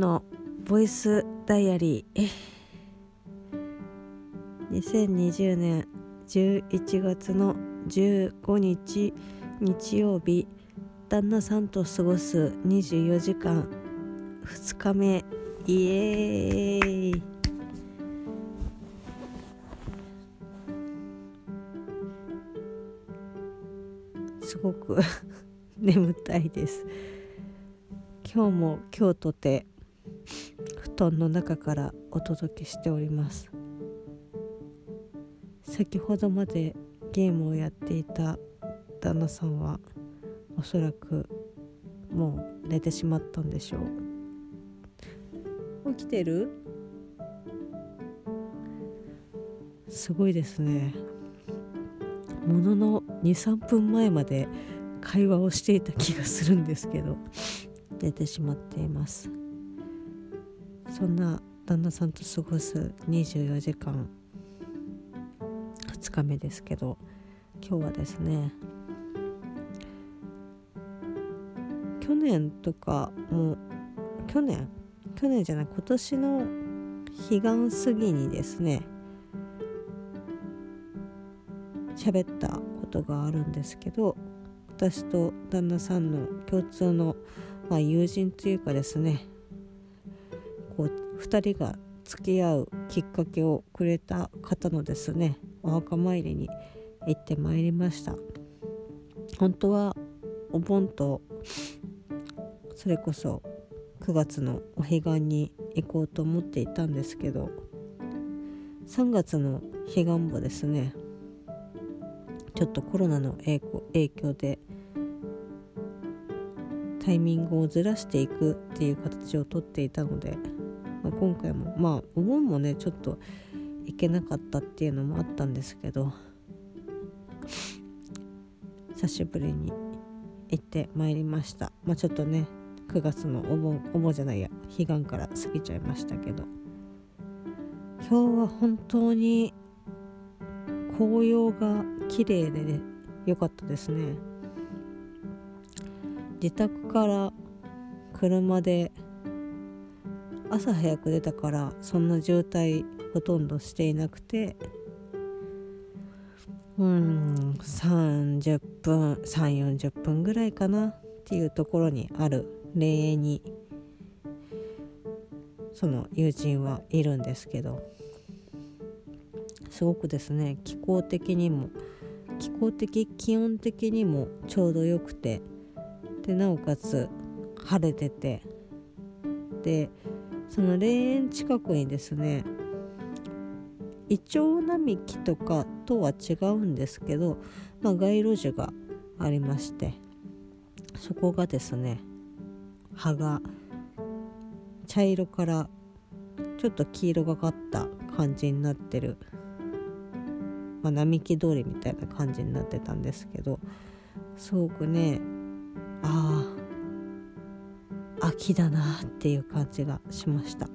のボイスダイアリー。2020年11月の15日日曜日旦那さんと過ごす24時間2日目イエーイ。すごく 眠たいです。今日も今日とて布団の中からお届けしております。先ほどまでゲームをやっていた旦那さんはおそらくもう寝てしまったんでしょう。起きてる？すごいですね。ものの23分前まで会話をしていた気がするんですけど寝てしまっていますそんな旦那さんと過ごす24時間2日目ですけど今日はですね去年とかも去年去年じゃない今年の彼岸過ぎにですね喋ったことがあるんですけど私と旦那さんの共通の、まあ、友人というかですね2人が付き合うきっかけをくれた方のですねお墓参りに行ってまいりました。本当はお盆とそれこそ9月のお彼岸に行こうと思っていたんですけど3月の彼岸もですねちょっとコロナの影響でタイミングをずらしていくっていう形をとっていたので、まあ、今回もまあお盆もねちょっと行けなかったっていうのもあったんですけど久しぶりに行ってまいりました。まあちょっとね9月のお盆お盆じゃないや彼岸から過ぎちゃいましたけど。今日は本当に紅葉が綺麗でね良かったですね。自宅から車で朝早く出たからそんな渋滞ほとんどしていなくてうん30分3 4 0分ぐらいかなっていうところにある霊園にその友人はいるんですけどすごくですね気候的にも気候的気温的にもちょうどよくてでなおかつ晴れててでその霊園近くにですねイチョウ並木とかとは違うんですけど、まあ、街路樹がありましてそこがですね葉が茶色からちょっと黄色がかった感じになってる、まあ、並木通りみたいな感じになってたんですけどすごくねああ秋だなっていう感じがしました。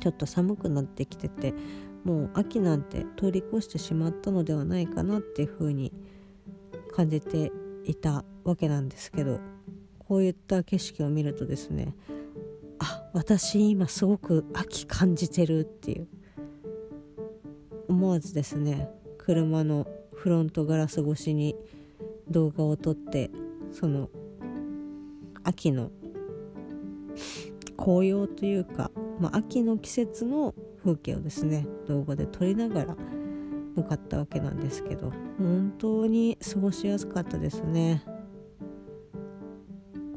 ちょっと寒くなってきててもう秋なんて通り越してしまったのではないかなっていう風に感じていたわけなんですけどこういった景色を見るとですねあ私今すごく秋感じてるっていう思わずですね車のフロントガラス越しに動画を撮ってその秋の紅葉というか、まあ、秋の季節の風景をですね動画で撮りながら向かったわけなんですけど本当に過ごしやすかったですね。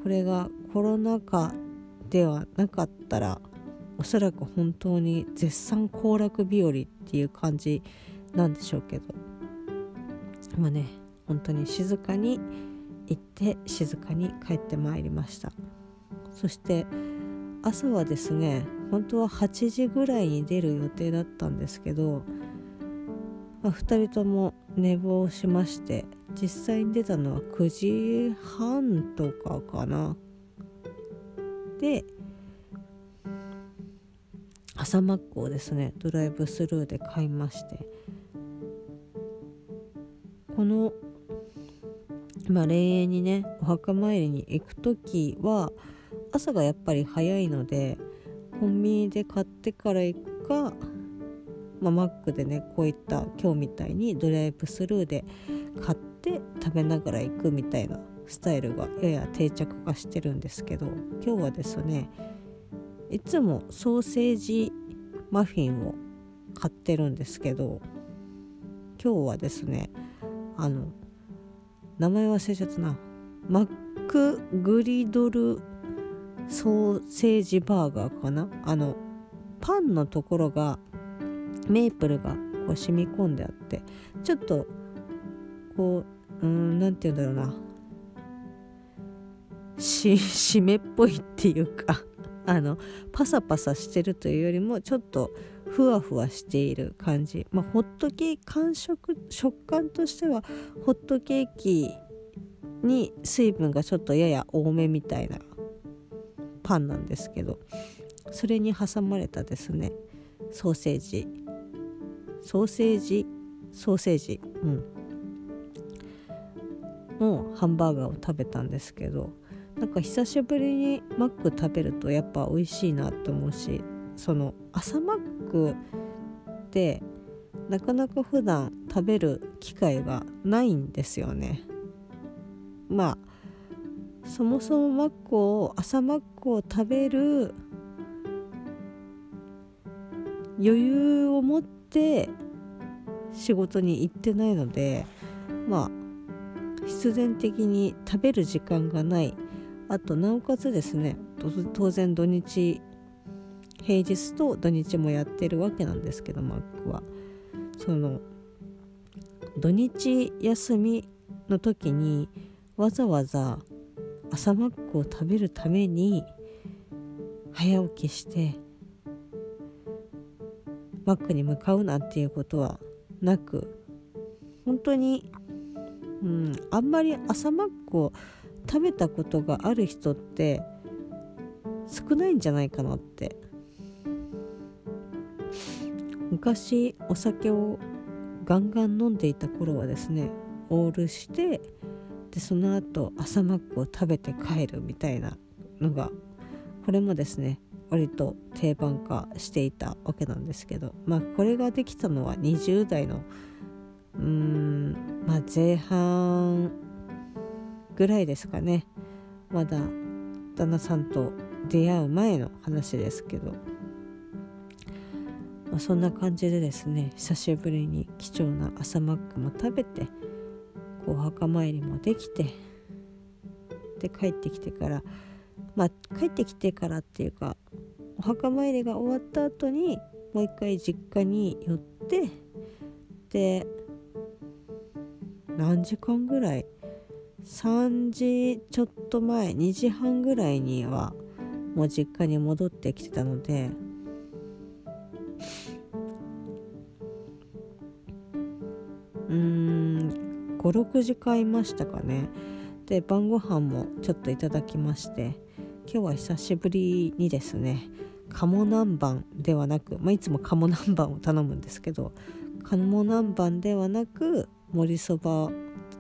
これがコロナ禍ではなかったらおそらく本当に絶賛行楽日和っていう感じなんでしょうけどまあね本当に静かに行って静かに帰ってまいりました。そして朝はですね本当は8時ぐらいに出る予定だったんですけど、まあ、2人とも寝坊しまして実際に出たのは9時半とかかな。で朝マックをですねドライブスルーで買いましてこのまあ霊園にねお墓参りに行く時は朝がやっぱり早いのでコンビニで買ってから行くか、ま、マックでねこういった今日みたいにドライブスルーで買って食べながら行くみたいなスタイルがやや定着化してるんですけど今日はですねいつもソーセージマフィンを買ってるんですけど今日はですねあの名前忘れちゃったな。マックグリドルソーセージバーガーかな？あのパンのところがメープルがこう染み込んであってちょっとこううん何て言うんだろうな。し湿っぽいっていうか あのパサパサしてるというよりもちょっとふわふわしている感じ。まあホットケーキ感触食感としてはホットケーキに水分がちょっとやや多めみたいなパンなんですけどそれに挟まれたですねソーセージ。ソーセージ？ソーセージ。うん。のハンバーガーを食べたんですけどなんか久しぶりにマック食べるとやっぱ美味しいなと思うしその朝マックってなかなか普段食べる機会がないんですよね。まあそもそもマックを朝マックを食べる余裕を持って仕事に行ってないのでまあ必然的に食べる時間がない。あとなおかつですね当然土日平日と土日もやってるわけなんですけどマックは。その土日休みの時にわざわざ朝マックを食べるために早起きしてマックに向かうなんていうことはなく本当に、うん、あんまり朝マックを食べたことがある人って少ないんじゃないかなって。昔お酒をガンガン飲んでいた頃はですねオールしてでその後朝マックを食べて帰るみたいなのがこれもですね割と定番化していたわけなんですけどまあこれができたのは20代のうーんまあ前半ぐらいですかね。まだ旦那さんと出会う前の話ですけど、まあ、そんな感じでですね久しぶりに貴重な朝マックも食べてお墓参りもできてで帰ってきてからまあ帰ってきてからっていうかお墓参りが終わった後にもう一回実家に寄ってで何時間ぐらい？3時ちょっと前2時半ぐらいにはもう実家に戻ってきてたので56時間いましたかね。で晩ご飯もちょっといただきまして今日は久しぶりにですね鴨南蛮ではなく、まあ、いつも鴨南蛮を頼むんですけど鴨南蛮ではなく盛りそば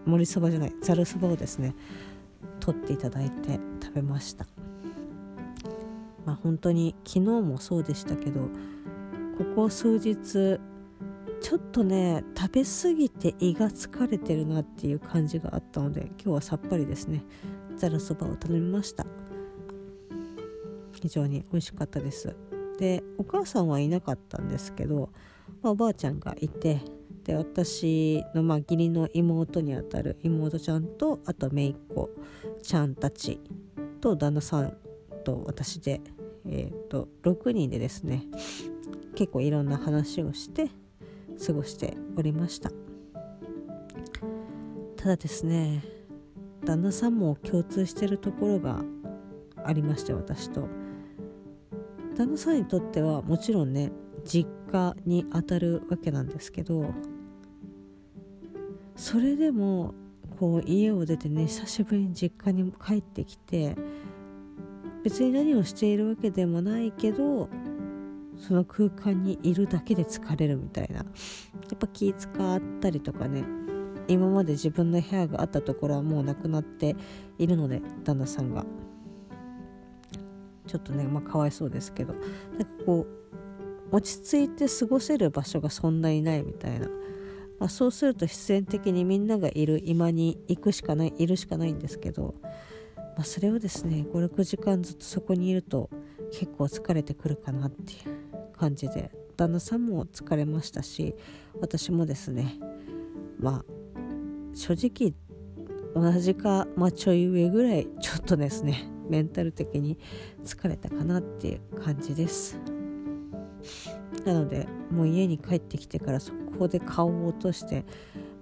盛りそばじゃないざるそばをですね取っていただいて食べました。まあ本当に昨日もそうでしたけどここ数日ちょっとね食べ過ぎて胃が疲れてるなっていう感じがあったので今日はさっぱりですね。ざるそばを頼みました。非常に美味しかったです。でお母さんはいなかったんですけど、まあ、おばあちゃんがいてで私のまあ義理の妹にあたる妹ちゃんとあと姪っ子ちゃんたちと旦那さんと私で、えーと、6人でですね結構いろんな話をして過ごしておりました。ただですね旦那さんも共通してるところがありまして私と。旦那さんにとってはもちろんね実家にあたるわけなんですけどそれでもこう家を出てね久しぶりに実家に帰ってきて別に何をしているわけでもないけどその空間にいるだけで疲れるみたいな。やっぱ気使ったりとかね。今まで自分の部屋があったところはもうなくなっているので旦那さんが。ちょっとねまあかわいそうですけど。なんかこう落ち着いて過ごせる場所がそんなにないみたいな、まあ、そうすると必然的にみんながいる今に行くしかないいるしかないんですけど、まあ、それをですね56時間ずっとそこにいると結構疲れてくるかなっていう。感じで旦那さんも疲れましたし私もですねまあ正直同じか、まあ、ちょい上ぐらいちょっとですねメンタル的に疲れたかなっていう感じです。なのでもう家に帰ってきてからそこで顔を落として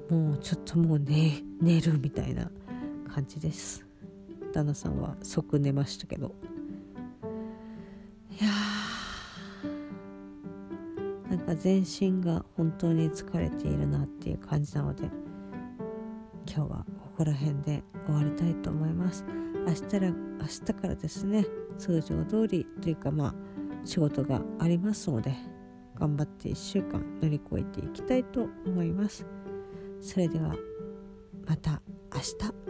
もうちょっともう寝寝るみたいな感じです。旦那さんは即寝ましたけど。か全身が本当に疲れているなっていう感じなので今日はここら辺で終わりたいと思います。明日ら明日からですね通常通りというかまあ仕事がありますので頑張って1週間乗り越えていきたいと思います。それではまた明日。